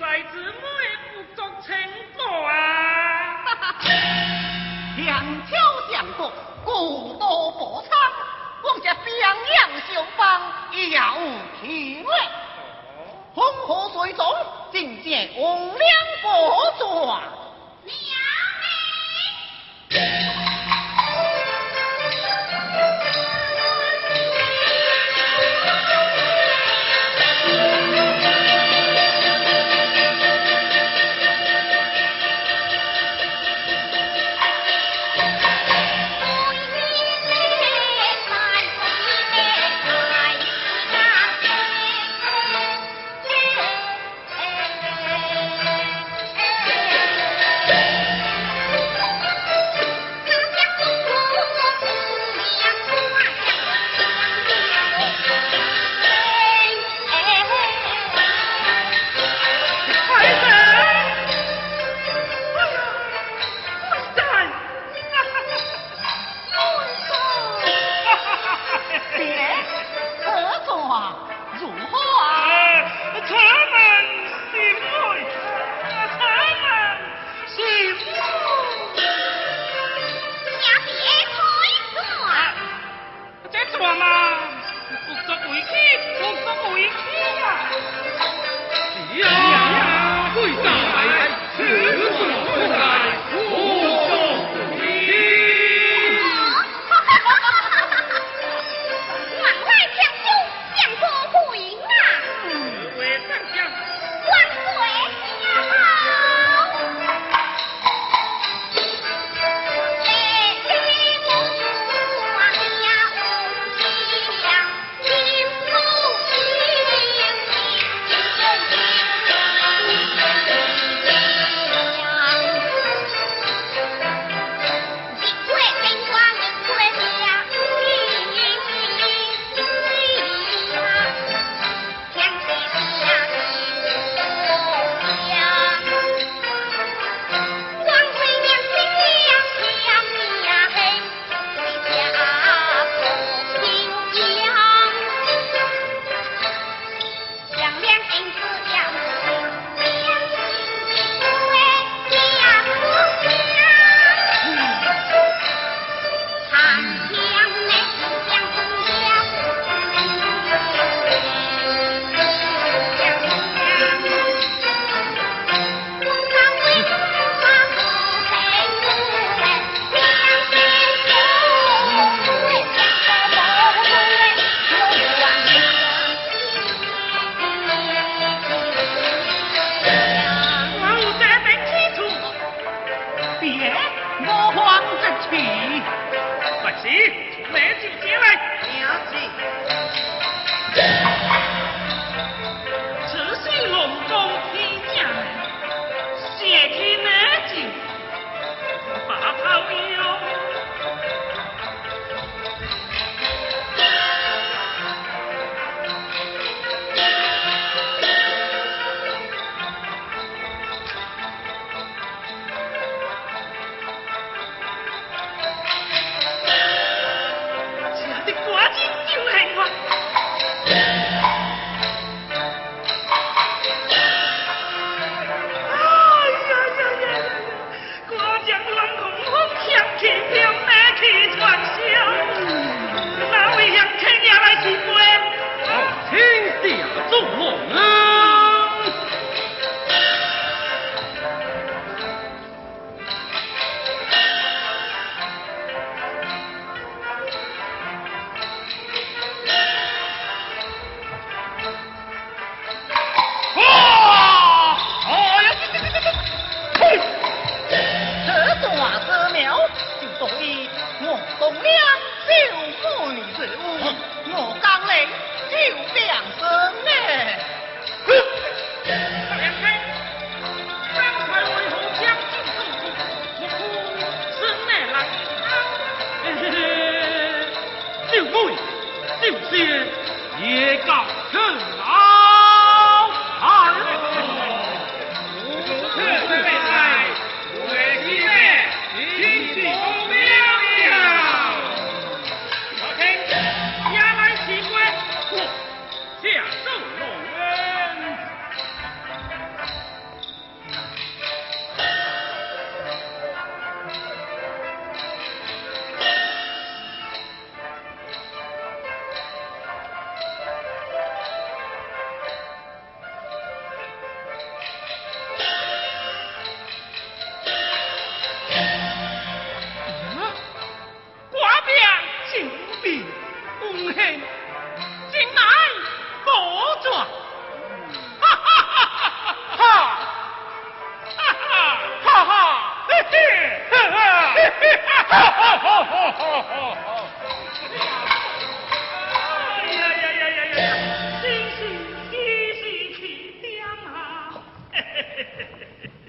才子妹不足千个啊！梁超上路，故多波折，王家榜样秀坊一摇平味，黄河水中尽见红娘婆作娘。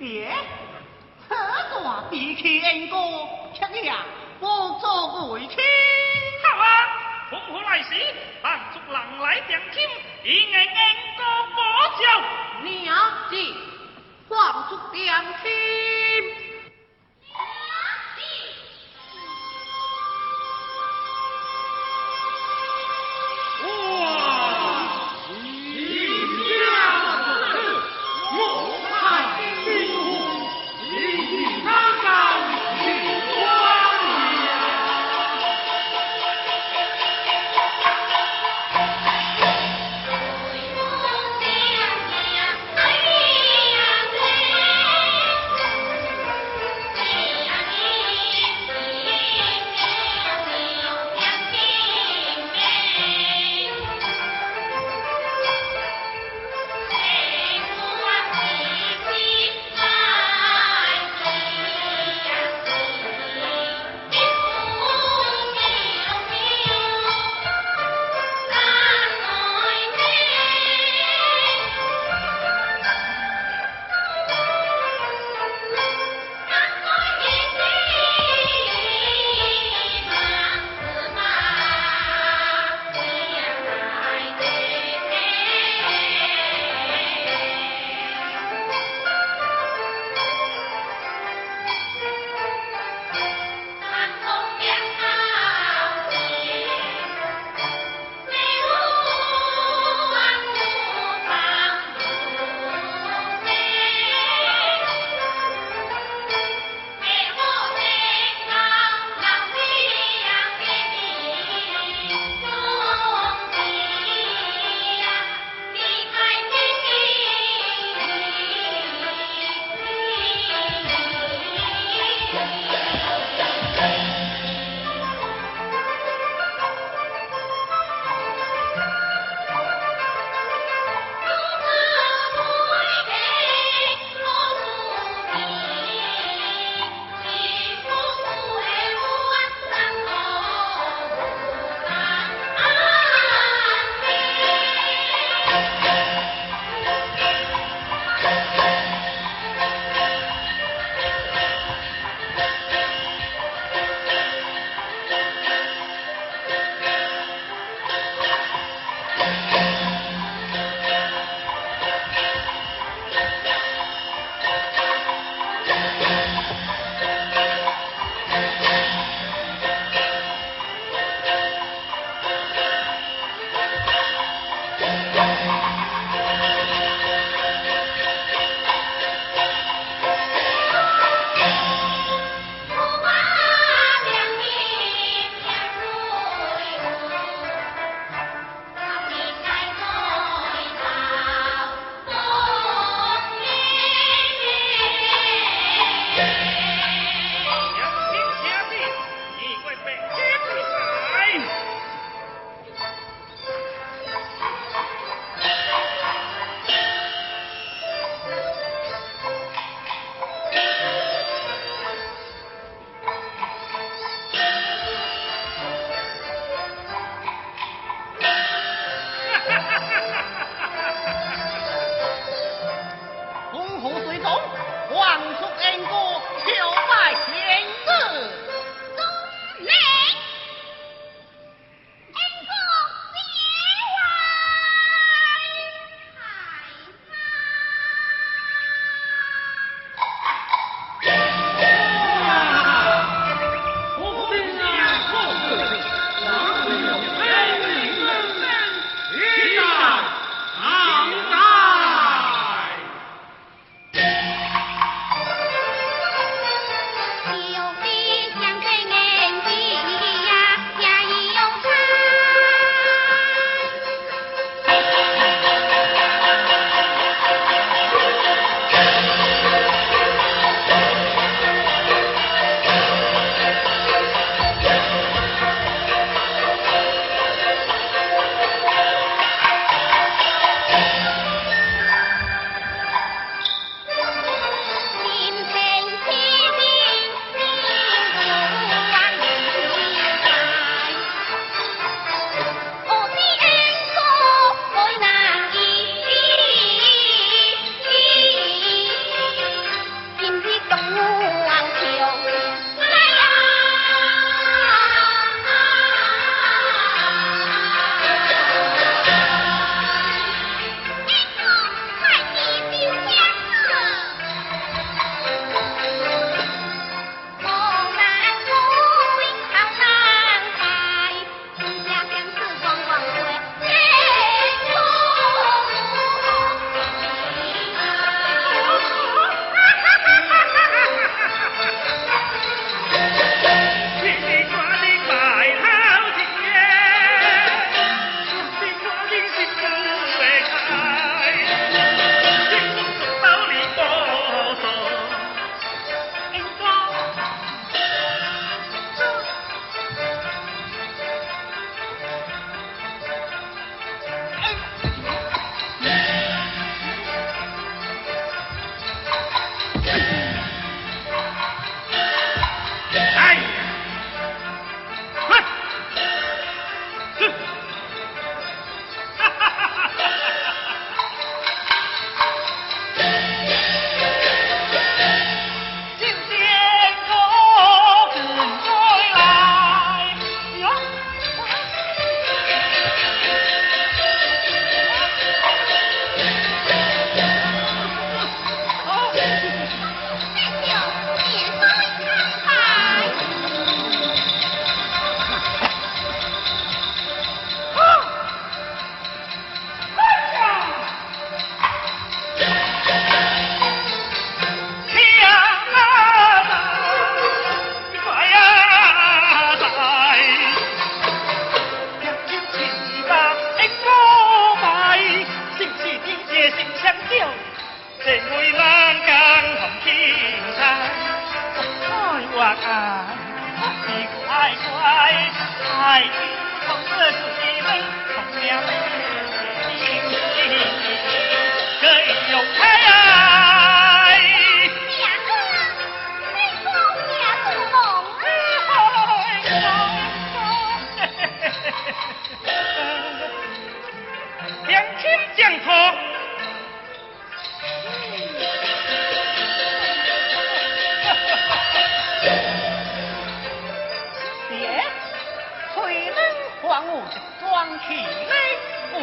别，此段比起恩哥，却也不足为奇。好啊，风和来时，汉族人来定亲，以为恩哥保佑。娘子，汉族定亲。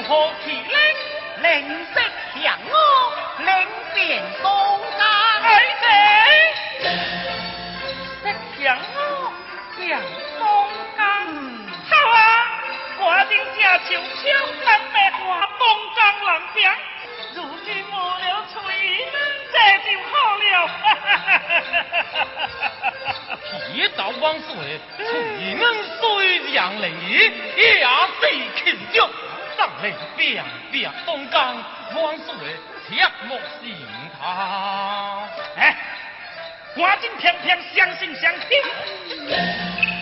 何其令，领色降我，领兵东家儿色。降我，降东家。好啊，我定家就出门卖花，东张南边。如今没了炊烟，这就好了。一道晚上，炊烟虽长，里也是。来，兵兵东江，番薯嘞切莫心疼。哎，我真偏偏相信相信。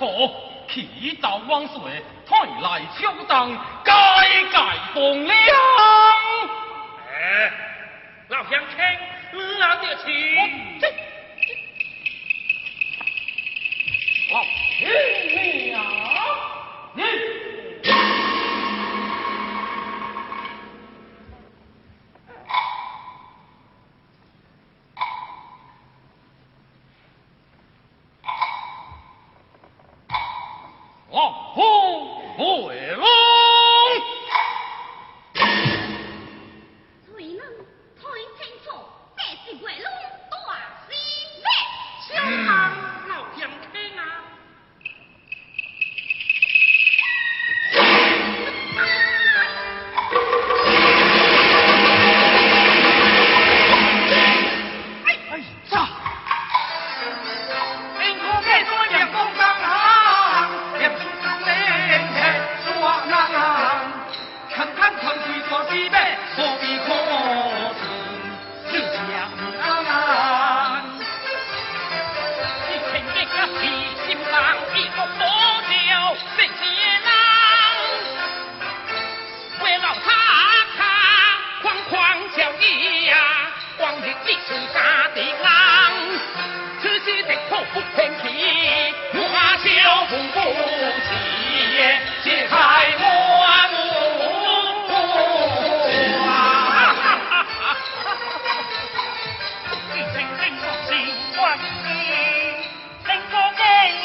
错，祈祷万岁，台来秋灯，街街风凉。哎，老乡亲，那就请。老乡，你。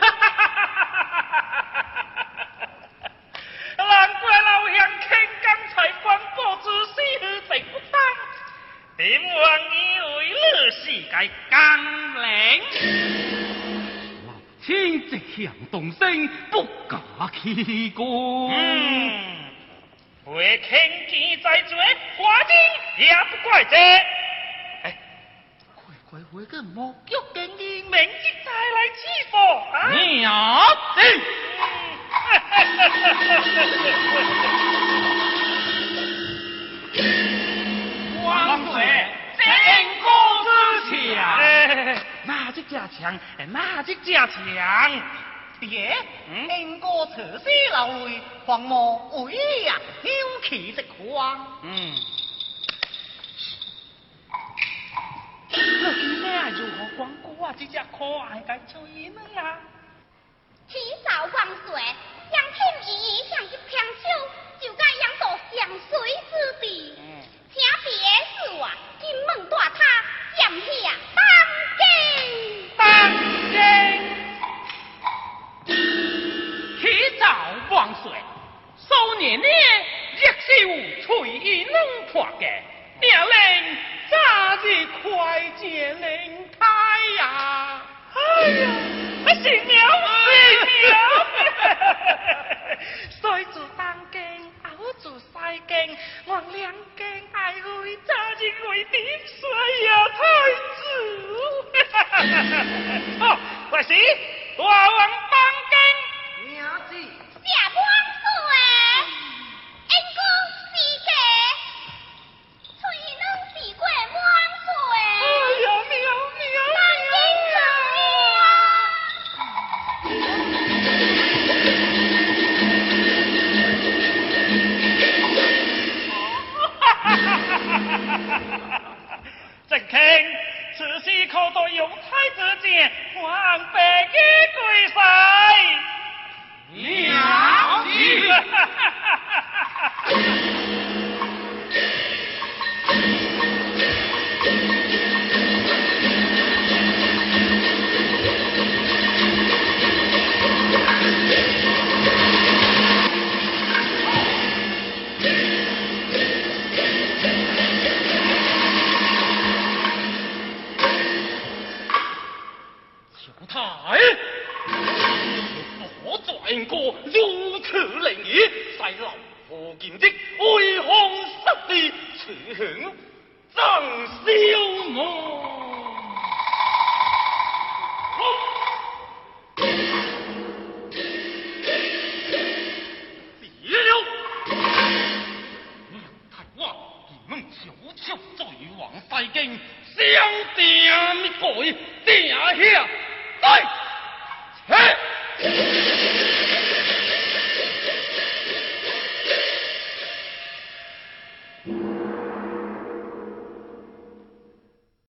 哈哈哈难怪老乡听刚才广播之事并不当，定王以为你是个刚令。老天直向动身，不假欺功。嗯，为天机在做，花金。也不怪这，哎，快快回个木脚跟你，明日再来欺负。娘子，王岁，天高之强，哪只家强？哪只家强？爹，天哥侧西老位，黄毛为呀，休气之狂。嗯。光顾啊？这只可爱的嘴呢啊？七少万岁，相亲意义像一片手，就该养到相随之地。嗯，请别是我金门大塔降下当今。当今。七少万岁，少年呢，一手翠衣能破的，命令。早日快见灵台呀！哎呀，新娘新娘，岁 住当京，后住西京，我两京爱会早日为你衰呀，太子！哦，我是大王当